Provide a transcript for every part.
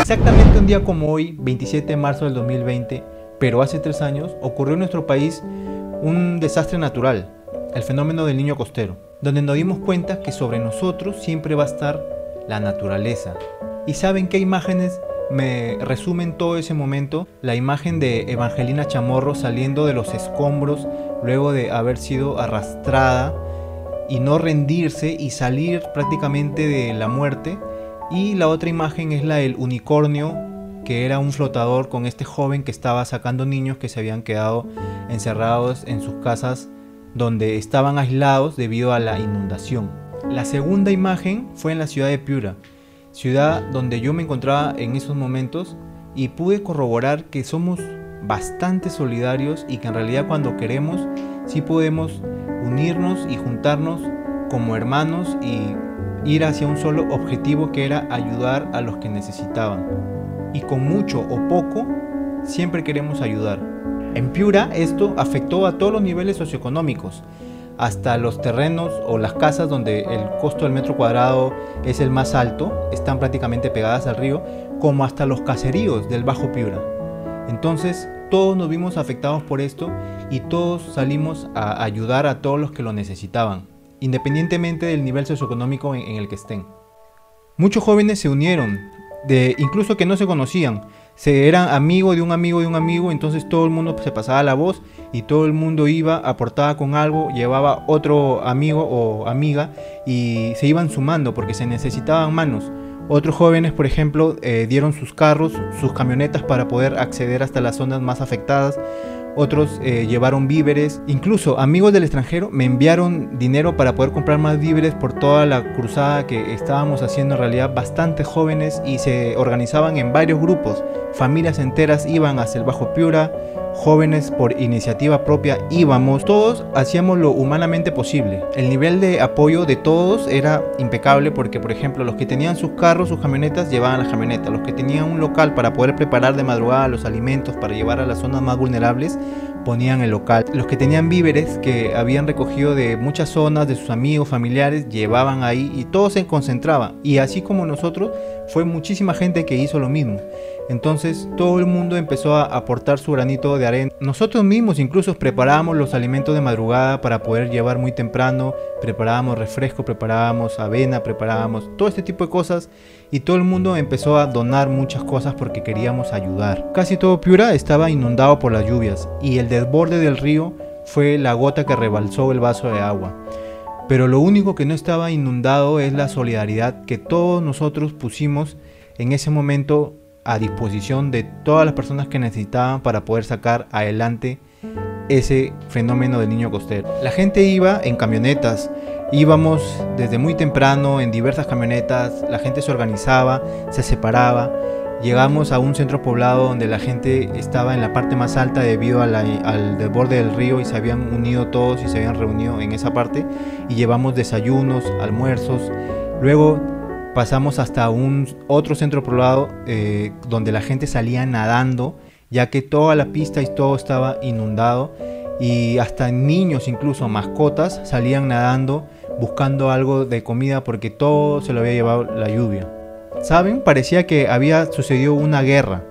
Exactamente un día como hoy, 27 de marzo del 2020, pero hace tres años, ocurrió en nuestro país un desastre natural, el fenómeno del niño costero, donde nos dimos cuenta que sobre nosotros siempre va a estar la naturaleza. ¿Y saben qué imágenes me resumen todo ese momento? La imagen de Evangelina Chamorro saliendo de los escombros luego de haber sido arrastrada y no rendirse y salir prácticamente de la muerte. Y la otra imagen es la del unicornio, que era un flotador con este joven que estaba sacando niños que se habían quedado encerrados en sus casas donde estaban aislados debido a la inundación. La segunda imagen fue en la ciudad de Piura, ciudad donde yo me encontraba en esos momentos y pude corroborar que somos bastante solidarios y que en realidad cuando queremos sí podemos unirnos y juntarnos como hermanos y ir hacia un solo objetivo que era ayudar a los que necesitaban. Y con mucho o poco, siempre queremos ayudar. En Piura esto afectó a todos los niveles socioeconómicos, hasta los terrenos o las casas donde el costo del metro cuadrado es el más alto, están prácticamente pegadas al río, como hasta los caseríos del Bajo Piura. Entonces, todos nos vimos afectados por esto y todos salimos a ayudar a todos los que lo necesitaban, independientemente del nivel socioeconómico en, el que estén. Muchos jóvenes se unieron, de, incluso que no se conocían, se eran amigos de un amigo de un amigo, entonces todo el mundo se pasaba la voz y todo el mundo iba, aportaba con algo, llevaba otro amigo o amiga y se iban sumando porque se necesitaban manos. Otros jóvenes, por ejemplo, eh, dieron sus carros, sus camionetas para poder acceder hasta las zonas más afectadas. Otros eh, llevaron víveres, incluso amigos del extranjero me enviaron dinero para poder comprar más víveres por toda la cruzada que estábamos haciendo. En realidad bastante jóvenes y se organizaban en varios grupos, familias enteras iban hacia el Bajo Piura, jóvenes por iniciativa propia íbamos, todos hacíamos lo humanamente posible. El nivel de apoyo de todos era impecable porque, por ejemplo, los que tenían sus carros, sus camionetas, llevaban las camionetas. Los que tenían un local para poder preparar de madrugada los alimentos para llevar a las zonas más vulnerables, ponían el local. Los que tenían víveres que habían recogido de muchas zonas, de sus amigos, familiares, llevaban ahí y todo se concentraba. Y así como nosotros, fue muchísima gente que hizo lo mismo. Entonces todo el mundo empezó a aportar su granito de arena. Nosotros mismos incluso preparábamos los alimentos de madrugada para poder llevar muy temprano, preparábamos refresco, preparábamos avena, preparábamos todo este tipo de cosas y todo el mundo empezó a donar muchas cosas porque queríamos ayudar. Casi todo Piura estaba inundado por las lluvias y el desborde del río fue la gota que rebalsó el vaso de agua. Pero lo único que no estaba inundado es la solidaridad que todos nosotros pusimos en ese momento a disposición de todas las personas que necesitaban para poder sacar adelante ese fenómeno del niño costero. La gente iba en camionetas, íbamos desde muy temprano en diversas camionetas, la gente se organizaba, se separaba, llegamos a un centro poblado donde la gente estaba en la parte más alta debido al desborde del río y se habían unido todos y se habían reunido en esa parte y llevamos desayunos, almuerzos, luego pasamos hasta un otro centro poblado eh, donde la gente salía nadando, ya que toda la pista y todo estaba inundado y hasta niños, incluso mascotas, salían nadando buscando algo de comida porque todo se lo había llevado la lluvia. ¿Saben? Parecía que había sucedido una guerra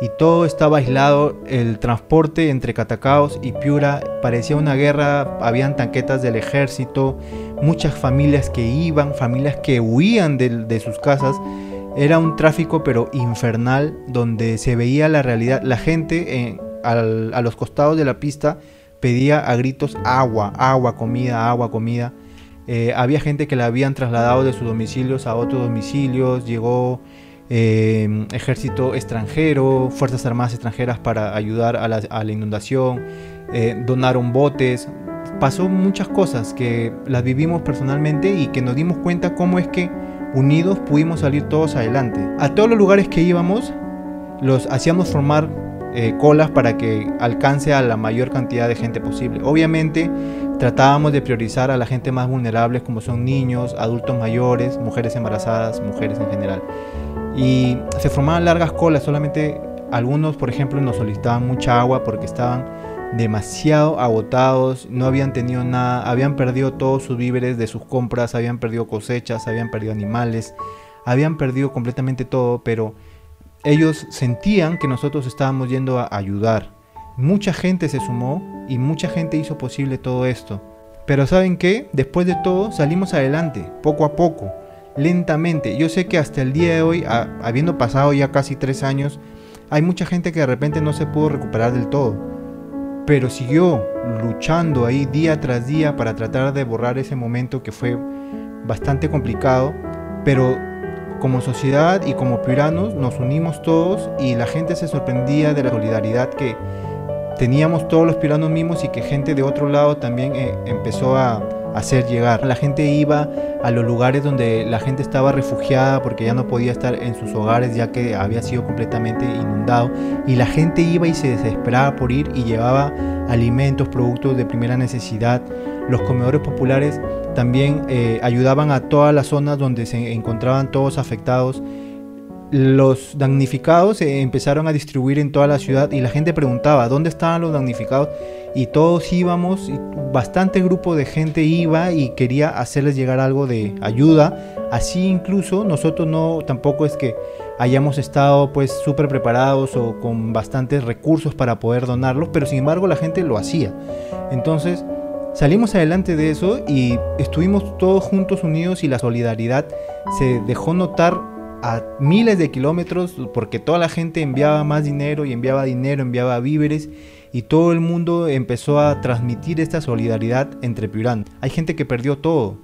y todo estaba aislado, el transporte entre Catacaos y Piura parecía una guerra, habían tanquetas del ejército, muchas familias que iban, familias que huían de, sus casas, era un tráfico pero infernal donde se veía la realidad, la gente a los costados de la pista pedía a gritos agua, agua, comida, agua, comida. Eh, había gente que la habían trasladado de sus domicilios a otros domicilios, llegó Em, ejército extranjero, fuerzas armadas extranjeras para ayudar a la, inundación, eh, donaron botes, pasó muchas cosas que las vivimos personalmente y que nos dimos cuenta cómo es que unidos pudimos salir todos adelante. A todos los lugares que íbamos los hacíamos formar eh, colas para que alcance a la mayor cantidad de gente posible. Obviamente tratábamos de priorizar a la gente más vulnerable como son niños, adultos mayores, mujeres embarazadas, mujeres en general y se formaban largas colas, solamente algunos, por ejemplo, nos solicitaban mucha agua porque estaban demasiado agotados, no habían tenido nada, habían perdido todos sus víveres de sus compras, habían perdido cosechas, habían perdido animales, habían perdido completamente todo, pero ellos sentían que nosotros estábamos yendo a ayudar. Mucha gente se sumó y mucha gente hizo posible todo esto. Pero ¿saben qué? Después de todo salimos adelante, poco a poco, lentamente. Yo sé que hasta el día de hoy, habiendo pasado ya casi tres años, hay mucha gente que de repente no se pudo recuperar del todo. Pero siguió luchando ahí día tras día para tratar de borrar ese momento que fue bastante complicado. Pero como sociedad y como piranos nos unimos todos y la gente se sorprendía de la solidaridad que teníamos todos los piranos mismos y que gente de otro lado también eh, empezó a hacer llegar. La gente iba a los lugares donde la gente estaba refugiada porque ya no podía estar en sus hogares ya que había sido completamente inundado y la gente iba y se desesperaba por ir y llevaba alimentos, productos de primera necesidad. Los comedores populares también eh, ayudaban a todas las zonas donde se encontraban todos afectados. Los damnificados se empezaron a distribuir en toda la ciudad y la gente preguntaba dónde estaban los damnificados y todos íbamos, y bastante grupo de gente iba y quería hacerles llegar algo de ayuda. Así incluso nosotros no tampoco es que hayamos estado pues súper preparados o con bastantes recursos para poder donarlos, pero sin embargo la gente lo hacía. Entonces Salimos adelante de eso y estuvimos todos juntos unidos y la solidaridad se dejó notar a miles de kilómetros porque toda la gente enviaba más dinero y enviaba dinero, enviaba víveres y todo el mundo empezó a transmitir esta solidaridad entre Piurán. Hay gente que perdió todo.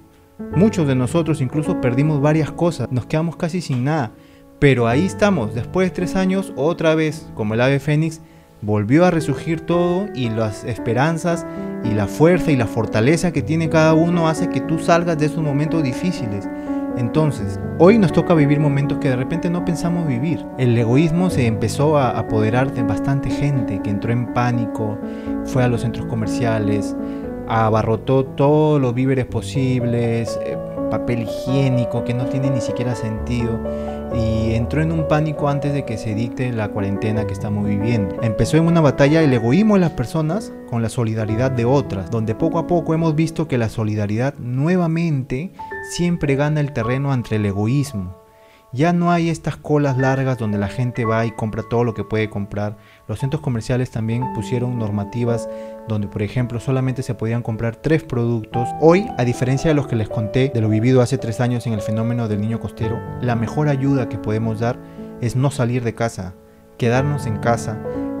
Muchos de nosotros incluso perdimos varias cosas, nos quedamos casi sin nada. Pero ahí estamos, después de tres años, otra vez, como el ave fénix, volvió a resurgir todo y las esperanzas y la fuerza y la fortaleza que tiene cada uno hace que tú salgas de esos momentos difíciles. Entonces, hoy nos toca vivir momentos que de repente no pensamos vivir. El egoísmo se empezó a apoderar de bastante gente que entró en pánico, fue a los centros comerciales, abarrotó todos los víveres posibles, eh, papel higiénico que no tiene ni siquiera sentido y entró en un pánico antes de que se dicte la cuarentena que estamos viviendo. Empezó en una batalla el egoísmo de las personas con la solidaridad de otras, donde poco a poco hemos visto que la solidaridad nuevamente siempre gana el terreno entre el egoísmo. Ya no hay estas colas largas donde la gente va y compra todo lo que puede comprar. Los centros comerciales también pusieron normativas donde, por ejemplo, solamente se podían comprar tres productos. Hoy, a diferencia de los que les conté de lo vivido hace tres años en el fenómeno del niño costero, la mejor ayuda que podemos dar es no salir de casa, quedarnos en casa,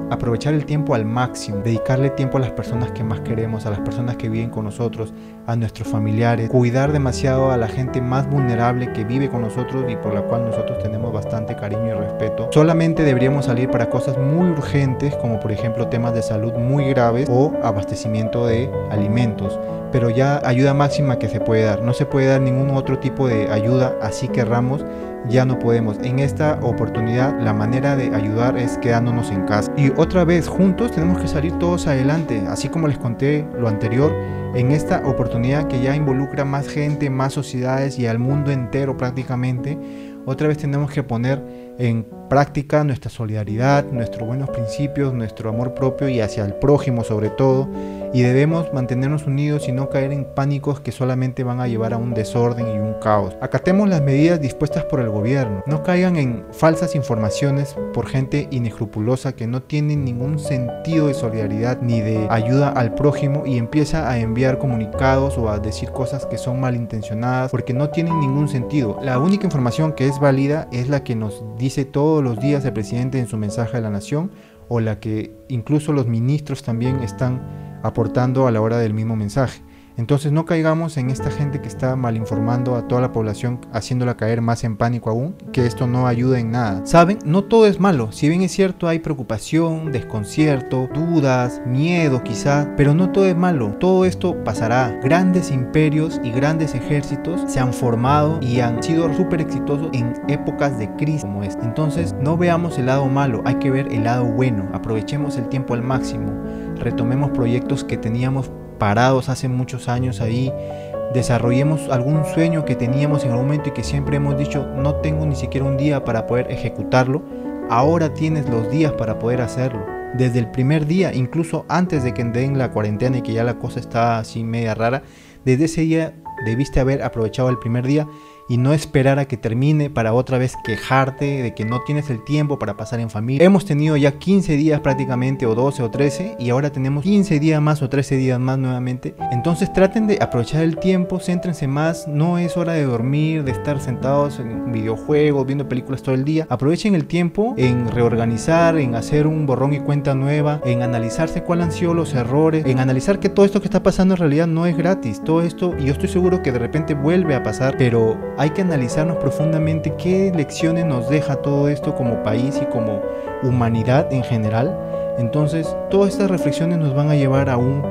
aprovechar el tiempo al máximo, dedicarle tiempo a las personas que más queremos, a las personas que viven con nosotros, a nuestros familiares, cuidar demasiado a la gente más vulnerable que vive con nosotros y por la cual nosotros tenemos bastante cariño y respeto. Solamente deberíamos salir para cosas muy urgentes, como por ejemplo temas de salud muy graves o abastecimiento de alimentos pero ya ayuda máxima que se puede dar. No se puede dar ningún otro tipo de ayuda, así querramos ya no podemos. En esta oportunidad la manera de ayudar es quedándonos en casa. Y otra vez, juntos tenemos que salir todos adelante, así como les conté lo anterior, en esta oportunidad que ya involucra más gente, más sociedades y al mundo entero prácticamente, otra vez tenemos que poner en práctica nuestra solidaridad, nuestros buenos principios, nuestro amor propio y hacia el prójimo sobre todo. Y debemos mantenernos unidos y no caer en pánicos que solamente van a llevar a un desorden y un caos. Acatemos las medidas dispuestas por el gobierno. No caigan en falsas informaciones por gente inescrupulosa que no tiene ningún sentido de solidaridad ni de ayuda al prójimo y empieza a enviar comunicados o a decir cosas que son malintencionadas porque no tienen ningún sentido. La única información que es válida es la que nos dice todo los días el presidente en su mensaje a la nación o la que incluso los ministros también están aportando a la hora del mismo mensaje. Entonces no caigamos en esta gente que está mal informando a toda la población, haciéndola caer más en pánico aún, que esto no ayuda en nada. Saben, no todo es malo, si bien es cierto hay preocupación, desconcierto, dudas, miedo quizás, pero no todo es malo, todo esto pasará. Grandes imperios y grandes ejércitos se han formado y han sido súper exitosos en épocas de crisis como esta. Entonces no veamos el lado malo, hay que ver el lado bueno, aprovechemos el tiempo al máximo, retomemos proyectos que teníamos parados hace muchos años ahí, desarrollemos algún sueño que teníamos en algún momento y que siempre hemos dicho no tengo ni siquiera un día para poder ejecutarlo, ahora tienes los días para poder hacerlo. desde el primer día, incluso antes de que den la cuarentena y que ya la cosa está así media rara, desde ese día debiste haber aprovechado el primer día y no esperar a que termine para otra vez quejarte de que no tienes el tiempo para pasar en familia. Hemos tenido ya 15 días prácticamente o 12 o 13 y ahora tenemos 15 días más o 13 días más nuevamente. Entonces traten de aprovechar el tiempo, céntrense más, no es hora de dormir, de estar sentados en videojuegos, viendo películas todo el día. Aprovechen el tiempo en reorganizar, en hacer un borrón y cuenta nueva, en analizarse cuáles han sido los errores, en analizar que todo esto que está pasando en realidad no es gratis. Todo esto, y yo estoy seguro que de repente vuelve a pasar, pero hay que analizarnos profundamente qué lecciones nos deja todo esto como país y como humanidad en general. Entonces, todas estas reflexiones nos van a llevar a un,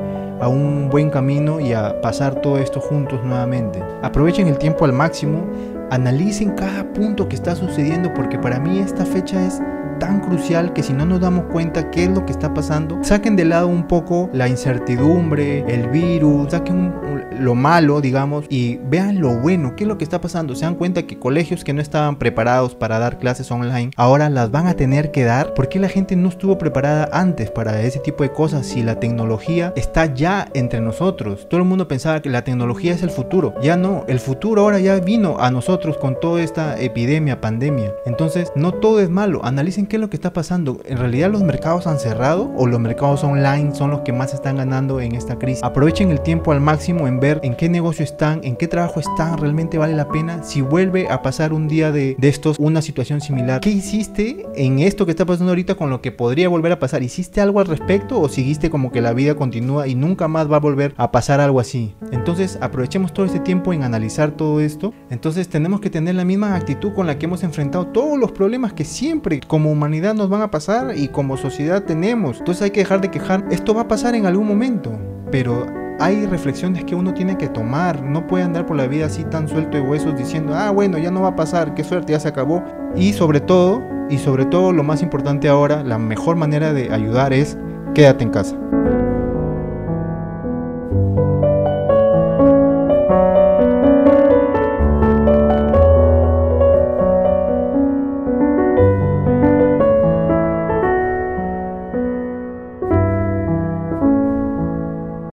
a un buen camino y a pasar todo esto juntos nuevamente. Aprovechen el tiempo al máximo, analicen cada punto que está sucediendo porque para mí esta fecha es tan crucial que si no nos damos cuenta qué es lo que está pasando, saquen de lado un poco la incertidumbre, el virus, saquen lo malo, digamos, y vean lo bueno, qué es lo que está pasando. Se dan cuenta que colegios que no estaban preparados para dar clases online, ahora las van a tener que dar porque la gente no estuvo preparada antes para ese tipo de cosas. Si la tecnología está ya entre nosotros, todo el mundo pensaba que la tecnología es el futuro, ya no, el futuro ahora ya vino a nosotros con toda esta epidemia, pandemia. Entonces, no todo es malo, analicen qué es lo que está pasando. ¿En realidad los mercados han cerrado o los mercados online son los que más están ganando en esta crisis? Aprovechen el tiempo al máximo en ver en qué negocio están, en qué trabajo están, realmente vale la pena. Si vuelve a pasar un día de, estos, una situación similar, ¿qué hiciste en esto que está pasando ahorita con lo que podría volver a pasar? ¿Hiciste algo al respecto o seguiste como que la vida continúa y nunca más va a volver a pasar algo así? Entonces aprovechemos todo este tiempo en analizar todo esto. Entonces tenemos que tener la misma actitud con la que hemos enfrentado todos los problemas que siempre como humanidad nos van a pasar y como sociedad tenemos. Entonces hay que dejar de quejar. Esto va a pasar en algún momento, pero hay reflexiones que uno tiene que tomar. No puede andar por la vida así tan suelto de huesos diciendo, ah, bueno, ya no va a pasar, qué suerte, ya se acabó. Y sobre todo, y sobre todo lo más importante ahora, la mejor manera de ayudar es quédate en casa.